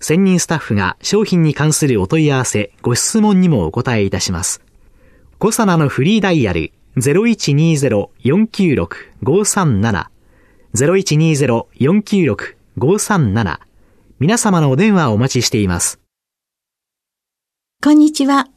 専任スタッフが商品に関するお問い合わせ、ご質問にもお答えいたします。コサナのフリーダイヤル0120-496-537 0120-496-537皆様のお電話をお待ちしています。こんにちは、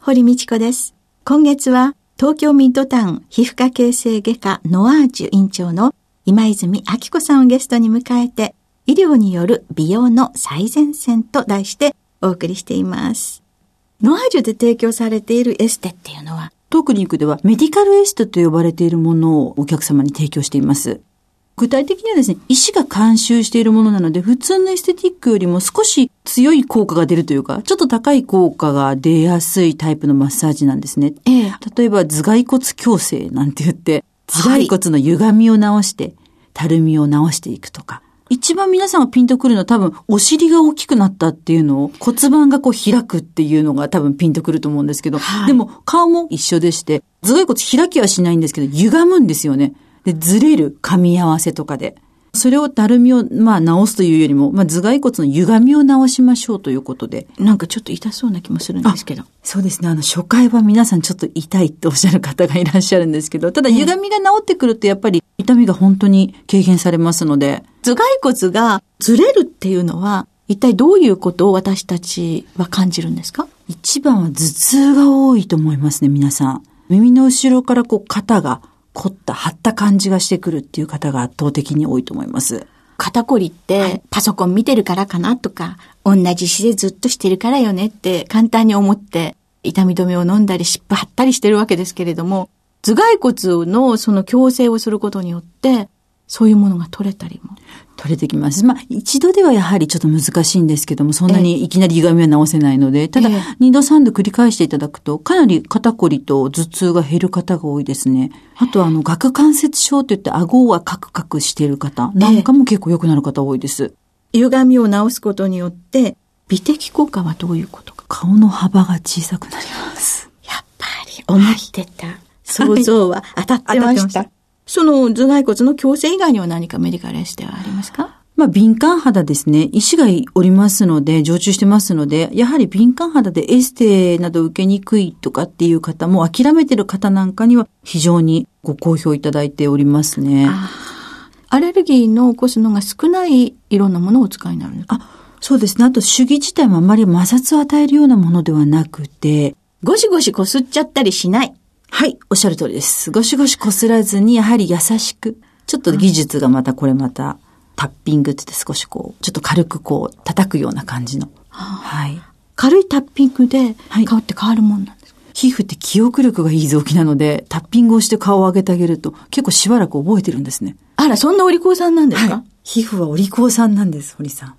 堀道子です。今月は東京ミッドタウン皮膚科形成外科ノアージュ院長の今泉明子さんをゲストに迎えて、医療による美容の最前線と題してお送りしています。ノアージュで提供されているエステっていうのは当クリニックではメディカルエステと呼ばれているものをお客様に提供しています。具体的にはですね、医師が監修しているものなので、普通のエステティックよりも少し強い効果が出るというか、ちょっと高い効果が出やすいタイプのマッサージなんですね。ええ、例えば頭蓋骨矯正なんて言って、頭蓋骨の歪みを直して、たるみを直していくとか。一番皆さんがピンとくるのは多分お尻が大きくなったっていうのを骨盤がこう開くっていうのが多分ピンとくると思うんですけど、はい、でも顔も一緒でして、頭蓋骨開きはしないんですけど、歪むんですよね。で、ずれる噛み合わせとかで。それをたるみを、まあ、直すというよりも、まあ、頭蓋骨の歪みを直しましょうということで。なんかちょっと痛そうな気もするんですけど。そうですね。あの、初回は皆さんちょっと痛いっておっしゃる方がいらっしゃるんですけど、ただ歪みが治ってくるとやっぱり痛みが本当に軽減されますので。頭蓋骨がずれるっていうのは、一体どういうことを私たちは感じるんですか？一番は頭痛が多いと思いますね、皆さん。耳の後ろからこう肩が凝った、張った感じがしてくるっていう方が圧倒的に多いと思います。肩こりってパソコン見てるからかなとか、同じ姿勢ずっとしてるからよねって簡単に思って痛み止めを飲んだり湿布貼ったりしてるわけですけれども、頭蓋骨のその矯正をすることによって、そういうものが取れたりも。取れてきます。まあ、一度ではやはりちょっと難しいんですけども、そんなにいきなり歪みは直せないので、ただ、二度三度繰り返していただくと、かなり肩こりと頭痛が減る方が多いですね。あと、あの、顎関節症って言って顎はカクカクしている方なんかも結構良くなる方多いです。歪みを直すことによって、美的効果はどういうことか？顔の幅が小さくなります。やっぱり、思ってた。はい、想像は当たってました。その頭蓋骨の矯正以外には何かメディカルエステはありますか？まあ、敏感肌ですね。医師がおりますので、常駐してますので、やはり敏感肌でエステなど受けにくいとかっていう方も、諦めてる方なんかには非常にご好評いただいておりますね。アレルギーの起こすのが少ないいろんなものをお使いになるんですか？そうですね。あと、手技自体もあまり摩擦を与えるようなものではなくて、ゴシゴシこすっちゃったりしない。はい、おっしゃる通りです。ゴシゴシ擦らずに、やはり優しく。ちょっと技術がまたこれまた、タッピングって言って少しこう、ちょっと軽くこう、叩くような感じの。はい。軽いタッピングで顔って変わるもんなんですか、はい、皮膚って記憶力がいい臓器なので、タッピングをして顔を上げてあげると、結構しばらく覚えてるんですね。あら、そんなお利口さんなんですか、はい、皮膚はお利口さんなんです、堀さん。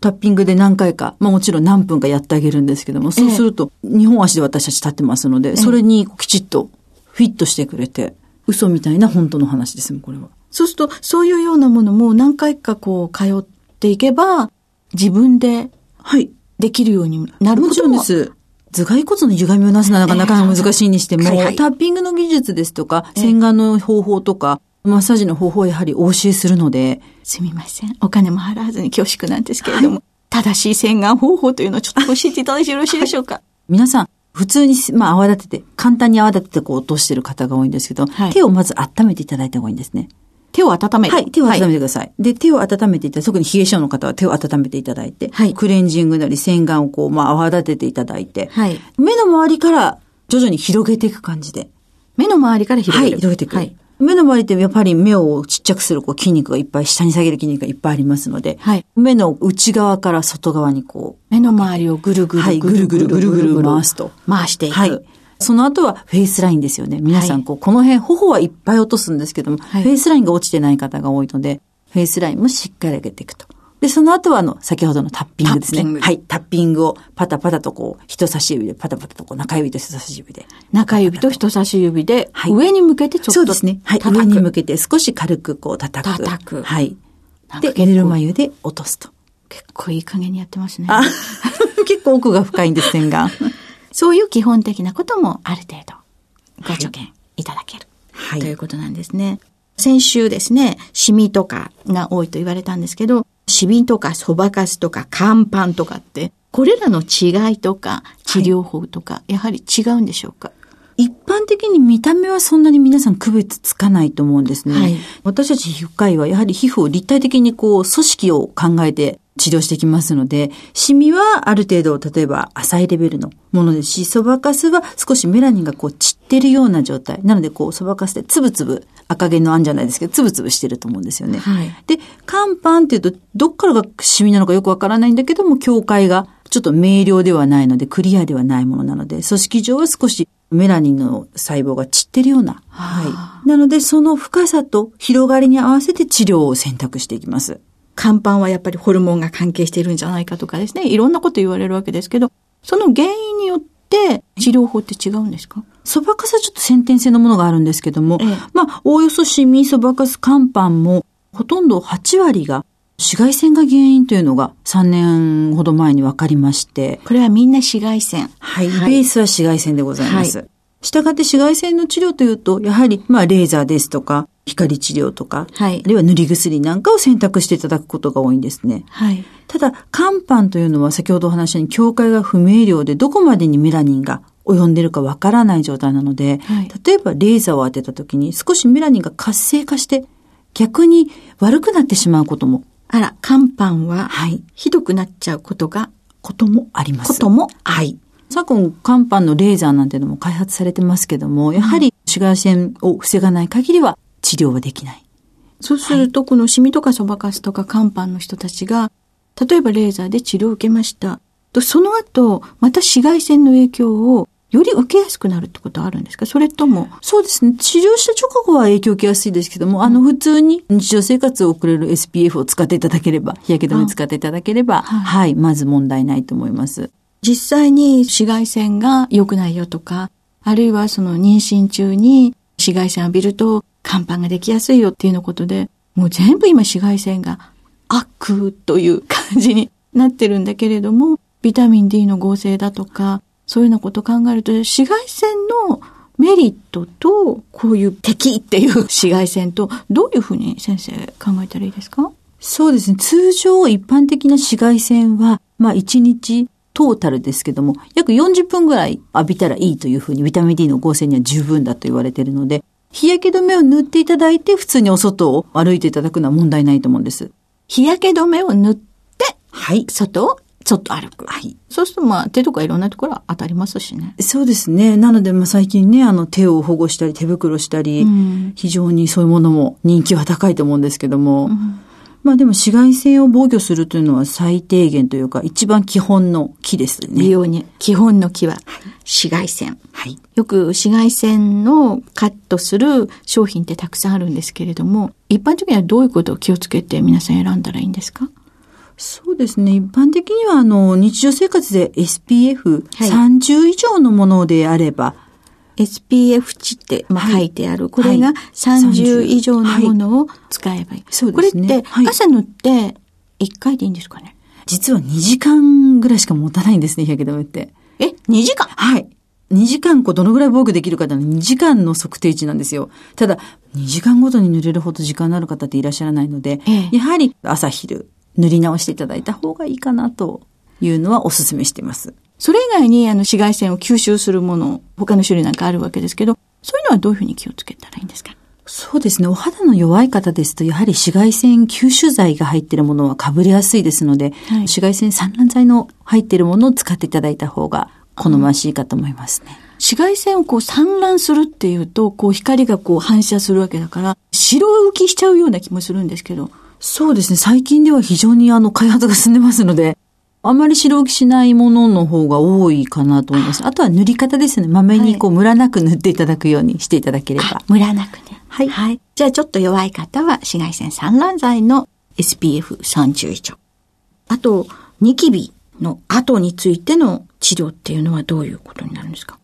タッピングで何回か、まあもちろん何分かやってあげるんですけども、そうすると、2本足で私たち立ってますので、それにきちっとフィットしてくれて、嘘みたいな本当の話ですもん、これは。そうすると、そういうようなものも何回かこう通っていけば、自分で、はい。できるようになるもちろんです。頭蓋骨の歪みをなすのはなかなか難しいにしても、えーはいはい、タッピングの技術ですとか、洗顔の方法とか、マッサージの方法をやはりお教えするので。すみません。お金も払わずに恐縮なんですけれども、はい、正しい洗顔方法というのをちょっと教えていただいてよろしいでしょうか？はい、皆さん、普通に、まあ、泡立てて、簡単に泡立ててこう落としてる方が多いんですけど、はい、手をまず温めていただいた方がいいんですね。手を温める。はい、手を温めてください。で、手を温めていただ特に冷え性の方は手を温めていただいて、はいクレンジングなり洗顔をこう、まあ、泡立てていただいて、はい目の周りから徐々に広げていく感じで。目の周りから広はい、げる。広げていく。はい。目の周りってやっぱり目をちっちゃくするこう筋肉がいっぱい、下に下げる筋肉がいっぱいありますので、はい目の内側から外側にこ目の周りをぐるぐるはいぐるぐるぐるぐる回すとう。回していく。はい。その後はフェイスラインですよね。皆さん、こう、この辺、頬はいっぱい落とすんですけども、はいフェイスラインが落ちてない方が多いので、フェイスラインもしっかり上げていくと。で、その後は、あの、先ほどのタッピングですねタッピング。はい。タッピングをパタパタとこう、人差し指で、パタパタとこう、中指と人差し指で。中指と人差し指で、はい上に向けてちょっとそうですね。はい。上に向けて少し軽くこう、叩く。叩くはい。で、なんか結構ぬるま湯で落とすと。結構いい加減にやってますね。あ、結構奥が深いんです、洗顔。そういう基本的なこともある程度ご助言いただける、はいということなんですね。先週ですね、シミとかが多いと言われたんですけど、シミとかそばかすとか乾パンとかって、これらの違いとか治療法とか、やはり違うんでしょうか？般的に見た目はそんなに皆さん区別つかないと思うんですね。はい私たち皮膚科医はやはり皮膚を立体的にこう組織を考えて治療してきますので、シミはある程度例えば浅いレベルのものですし、そばかすは少しメラニンがこう散ってるような状態。なのでこうそばかすでつぶつぶ赤毛のあんじゃないですけど、つぶつぶしてると思うんですよね。はいで、乾パンっていうと、どっからがシミなのかよくわからないんだけども、境界がちょっと明瞭ではないので、クリアではないものなので、組織上は少しメラニンの細胞が散ってるような。はい。なので、その深さと広がりに合わせて治療を選択していきます。乾パンはやっぱりホルモンが関係しているんじゃないかとかですね、いろんなこと言われるわけですけど、その原因によって治療法って違うんですか？そばかすはちょっと先天性のものがあるんですけども、ええまあ、おおよそシミ、そばかす、乾パンも、ほとんど8割が紫外線が原因というのが3年ほど前に分かりまして、これはみんな紫外線。はい、はいベースは紫外線でございます。はしたがって紫外線の治療というと、やはり、まあ、レーザーですとか、光治療とか、はいあるいは塗り薬なんかを選択していただくことが多いんですね。はい。ただ、乾パンというのは先ほどお話したように境界が不明瞭でどこまでにメラニンが及んでるかわからない状態なので、はい例えばレーザーを当てた時に少しメラニンが活性化して逆に悪くなってしまうことも、あら、乾パンは、はい、ひどくなっちゃうことが、こともあります。ことも？はい。昨今、乾パンのレーザーなんていうのも開発されてますけども、やはり紫外線を防がない限りは治療はできない。そうすると、このシミとかそばかすとか乾パンの人たちが、例えばレーザーで治療を受けました。とその後、また紫外線の影響をより受けやすくなるってことはあるんですか？それとも、そうですね。治療した直後は影響を受けやすいですけども、あの、普通に日常生活を送れる SPF を使っていただければ、日焼け止め使っていただければ、はいはい、まず問題ないと思います。実際に紫外線が良くないよとか、あるいはその妊娠中に紫外線浴びると乾パンができやすいよっていうのことで、もう全部今紫外線が悪という感じになってるんだけれども、ビタミン D の合成だとか、そういうようなことを考えると、紫外線のメリットと、こういう敵っていう 紫外線と、どういうふうに先生考えたらいいですか？そうですね。通常一般的な紫外線は、まあ1日トータルですけども、約40分ぐらい浴びたらいいというふうにビタミン D の合成には十分だと言われているので、日焼け止めを塗っていただいて普通にお外を歩いていただくのは問題ないと思うんです。日焼け止めを塗って、はい。外をちょっと歩く。はい。そうするとまあ手とかいろんなところは当たりますしね。そうですね。なので、まあ、最近ね、あの、手を保護したり、手袋したり、うん非常にそういうものも人気は高いと思うんですけども、まあでも紫外線を防御するというのは最低限というか、一番基本の木です美ね。容に基本の木は紫外線。はい。よく紫外線をカットする商品ってたくさんあるんですけれども、一般的にはどういうことを気をつけて皆さん選んだらいいんですか？そうですね。一般的には、あの、日常生活で SPF30 はい以上のものであれば、SPF 値って、まあ、はい書いてある。これがはい30以上のものを使えばいい。そうですねこれってはい朝塗って1回でいいんですかね？実は2時間ぐらいしか持たないんですね、日焼け止めって。え ?2 時間？はい。2時間こうどのぐらい防御できるかっていうのは2時間の測定値なんですよ。ただ、2時間ごとに塗れるほど時間のある方っていらっしゃらないので、ええやはり朝昼塗り直していただいた方がいいかなというのはお勧めしています。それ以外にあの紫外線を吸収するもの、他の種類なんかあるわけですけど、そういうのはどういうふうに気をつけたらいいんですか？そうですね。お肌の弱い方ですと、やはり紫外線吸収剤が入っているものはかぶれやすいですので、はい、紫外線散乱剤の入っているものを使っていただいた方が好ましいかと思いますね。紫外線をこう散乱するっていうと、こう光がこう反射するわけだから、白浮きしちゃうような気もするんですけど。そうですね。最近では非常にあの開発が進んでますので、あまり白浮きしないものの方が多いかなと思います。あとは塗り方ですね。まめにこう、ムラなく塗っていただくようにしていただければ。ムラなくね。はい。はい。じゃあちょっと弱い方は紫外線散乱剤の SPF30 以上。あと、ニキビの後についての治療っていうのはどういうことになるんですか？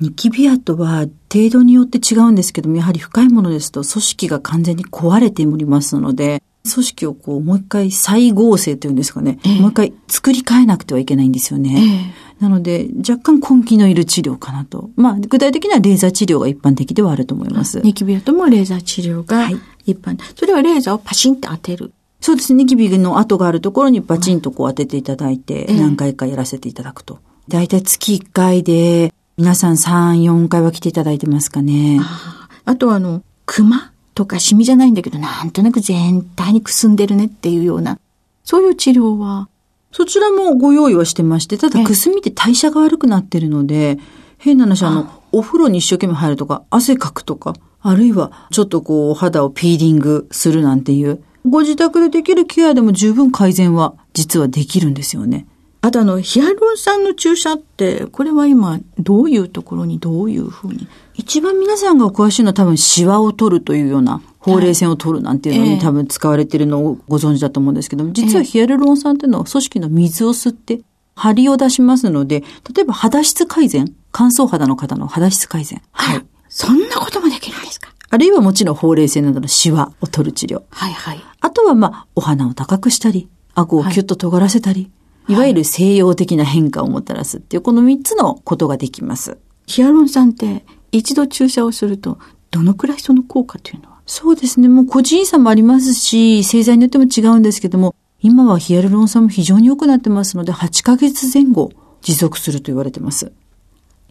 ニキビ跡は程度によって違うんですけども、やはり深いものですと組織が完全に壊れておりますので、組織をこう、もう一回再合成というんですかね、えー、もう一回作り変えなくてはいけないんですよね。えー、なので、若干根気のいる治療かなと。まあ、具体的にはレーザー治療が一般的ではあると思います。ニキビ跡もレーザー治療が一般。はい、それはレーザーをパシンって当てる。そうですね。ニキビの跡があるところにバチンとこう当てていただいて、何回かやらせていただくと。だいたい月1回で、皆さん3、4回は来ていただいてますかね。ああとあの、熊とかシミじゃないんだけど、なんとなく全体にくすんでるねっていうような、そういう治療はそちらもご用意はしてまして、ただくすみって代謝が悪くなってるので、変な話、あの、お風呂に一生懸命入るとか、汗かくとか、あるいはちょっとこう、肌をピーリングするなんていう、ご自宅でできるケアでも十分改善は実はできるんですよね。あとあの、ヒアルロン酸の注射って、これは今、どういうところにどういうふうに一番皆さんがお詳しいのは多分シワを取るというような、ほうれい線を取るなんていうのに多分使われているのをご存知だと思うんですけども、実はヒアルロン酸っていうのは組織の水を吸って、張りを出しますので、例えば肌質改善、乾燥肌の方の肌質改善。はい。そんなこともできるんですか？あるいはもちろんほうれい線などのシワを取る治療。はいはい。あとはまあ、お花を高くしたり、顎をキュッと尖らせたり、いわゆる西洋的な変化をもたらすっていう、この3つのことができます。ヒアルロン酸って一度注射をすると、どのくらいその効果というのは？そうですね。もう個人差もありますし、製剤によっても違うんですけども、今はヒアルロン酸も非常に良くなってますので、8ヶ月前後持続すると言われてます。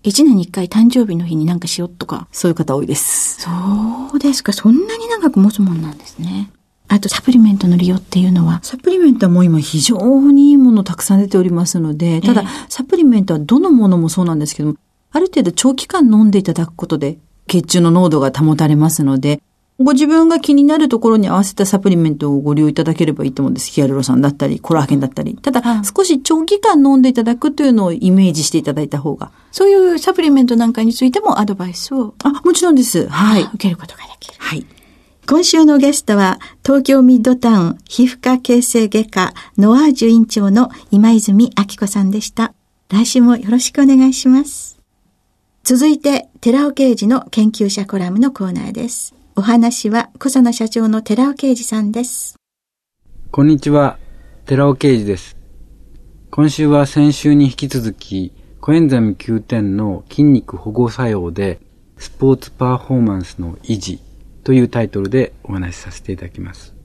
1年に1回誕生日の日になんかしようとか。そういう方多いです。そうですか。そんなに長く持つもんなんですね。あとサプリメントの利用っていうのは？サプリメントはもう今非常にいいものたくさん出ておりますので、ただ、えー、サプリメントはどのものもそうなんですけども、ある程度長期間飲んでいただくことで血中の濃度が保たれますので、ご自分が気になるところに合わせたサプリメントをご利用いただければいいと思うんです。ヒアルロ酸だったり、コラーゲンだったり。ただ、少し長期間飲んでいただくというのをイメージしていただいた方が。そういうサプリメントなんかについてもアドバイスを。あ、もちろんです。はい。受けることができる。はい。今週のゲストは、東京ミッドタウン皮膚科形成外科ノアージュ院長の今泉明子さんでした。来週もよろしくお願いします。続いて、寺尾刑事の研究者コラムのコーナーです。お話は、小佐野社長の寺尾刑事さんです。こんにちは、寺尾刑事です。今週は先週に引き続き、コエンザミ Q10 の筋肉保護作用で、スポーツパフォーマンスの維持というタイトルでお話しさせていただきます。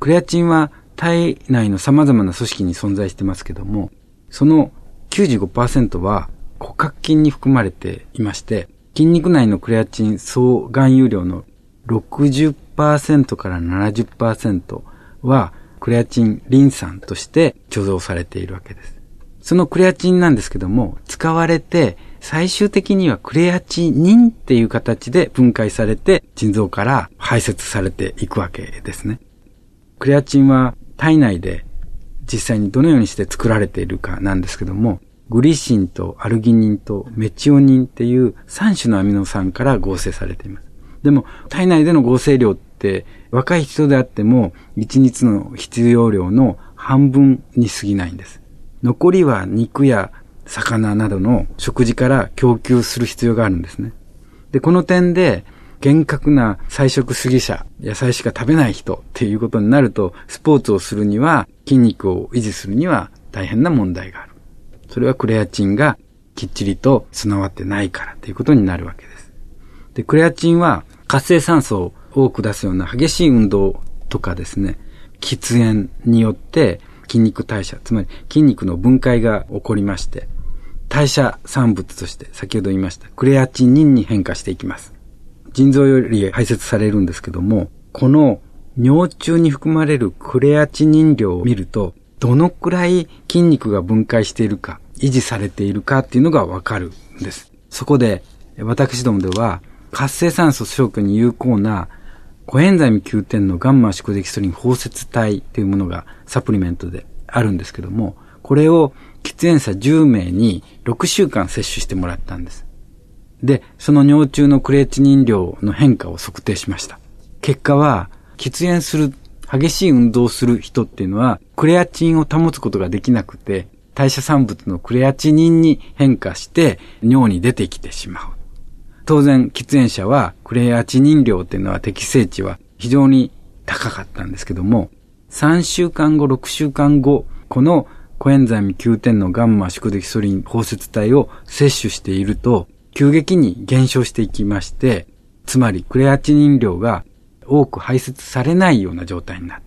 クレアチンは体内の様々な組織に存在してますけども、その95%は骨格筋に含まれていまして、筋肉内のクレアチン総含有量の60%から70%はクレアチンリン酸として貯蔵されているわけです。そのクレアチンなんですけども、使われて最終的にはクレアチニンっていう形で分解されて腎臓から排泄されていくわけですね。クレアチンは体内で実際にどのようにして作られているかなんですけども、グリシンとアルギニンとメチオニンっていう3種のアミノ酸から合成されています。でも体内での合成量って若い人であっても1日の必要量の半分に過ぎないんです。残りは肉や魚などの食事から供給する必要があるんですね。で、この点で、厳格な菜食主義者、野菜しか食べない人っていうことになると、スポーツをするには、筋肉を維持するには大変な問題がある。それはクレアチンがきっちりと備わってないからということになるわけです。で、クレアチンは活性酸素を多く出すような激しい運動とかですね、喫煙によって筋肉代謝、つまり筋肉の分解が起こりまして、代謝産物として先ほど言いましたクレアチニンに変化していきます。腎臓より排泄されるんですけども、この尿中に含まれるクレアチニン量を見ると、どのくらい筋肉が分解しているか、維持されているかっていうのがわかるんです。そこで、私どもでは、活性酸素消去に有効なコエンザイム9点のガンマ宿敵ストリン包摂体というものがサプリメントであるんですけども、これを喫煙者10名に6週間摂取してもらったんです。で、その尿中のクレアチニン量の変化を測定しました。結果は、喫煙する、激しい運動をする人っていうのは、クレアチンを保つことができなくて、代謝産物のクレアチニンに変化して尿に出てきてしまう。当然、喫煙者はクレアチニン量っていうのは適正値は非常に高かったんですけども、3週間後、6週間後、このコエンザイム9点のガンマ宿敵ソリン包摂体を摂取していると、急激に減少していきまして、つまりクレアチニン量が多く排出されないような状態になった。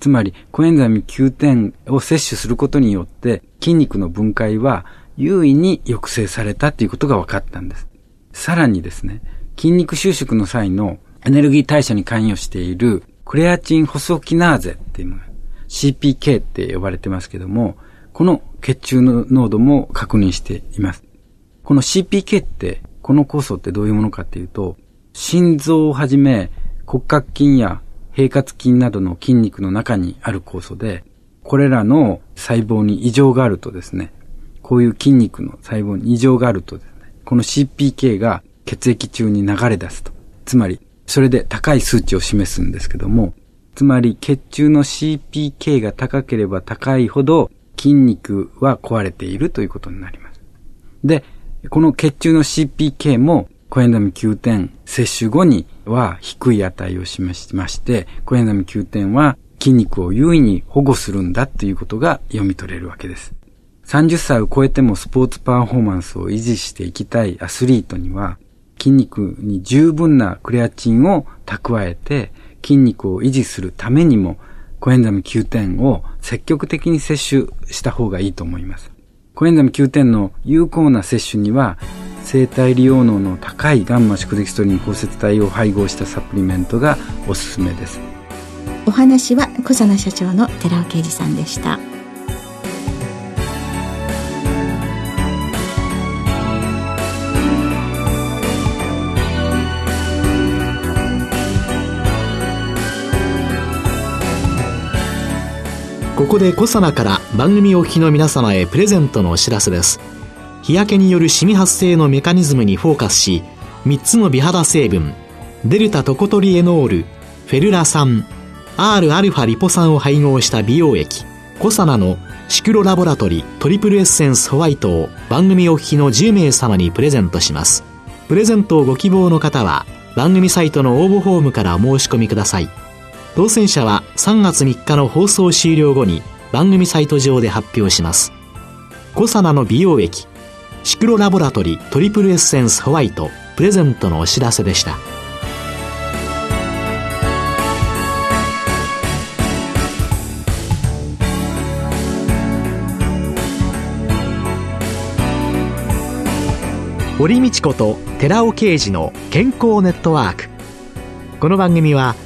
つまり、コエンザイム9点を摂取することによって、筋肉の分解は優位に抑制されたということが分かったんです。さらにですね、筋肉収縮の際のエネルギー代謝に関与しているクレアチンホソキナーゼっていうのが CPK って呼ばれてますけども、この血中の濃度も確認しています。この CPK って、この酵素ってどういうものかっていうと、心臓をはじめ骨格筋や平滑筋などの筋肉の中にある酵素で、これらの細胞に異常があるとですね、こういう筋肉の細胞に異常があるとですね、この CPK が血液中に流れ出すと。つまり、それで高い数値を示すんですけども、つまり血中の CPK が高ければ高いほど筋肉は壊れているということになります。で、この血中の CPK もコエンザミ9点摂取後には低い値を示しまして、コエンザミ9点は筋肉を優位に保護するんだということが読み取れるわけです。30歳を超えてもスポーツパフォーマンスを維持していきたいアスリートには、筋肉に十分なクレアチンを蓄えて筋肉を維持するためにもコエンザミ9点を積極的に摂取した方がいいと思います。コエンザム9点の有効な摂取には、生体利用能の高いガンマ宿敵ストリン包摂体を配合したサプリメントがおすすめです。お話は小佐野社長の寺尾啓二さんでした。ここでコサナから番組お聞きの皆様へプレゼントのお知らせです。日焼けによるシミ発生のメカニズムにフォーカスし3つの美肌成分デルタトコトリエノールフェルラ酸 Rα リポ酸を配合した美容液コサナのシクロラボラトリトリプルエッセンスホワイトを番組お聞きの10名様にプレゼントします。プレゼントをご希望の方は番組サイトの応募フォームからお申し込みください。当選者は3月3日の放送終了後に番組サイト上で発表します。コサナの美容液シクロラボラトリトリプルエッセンスホワイトプレゼントのお知らせでした。堀道子と寺尾啓二の健康ネットワーク。この番組は「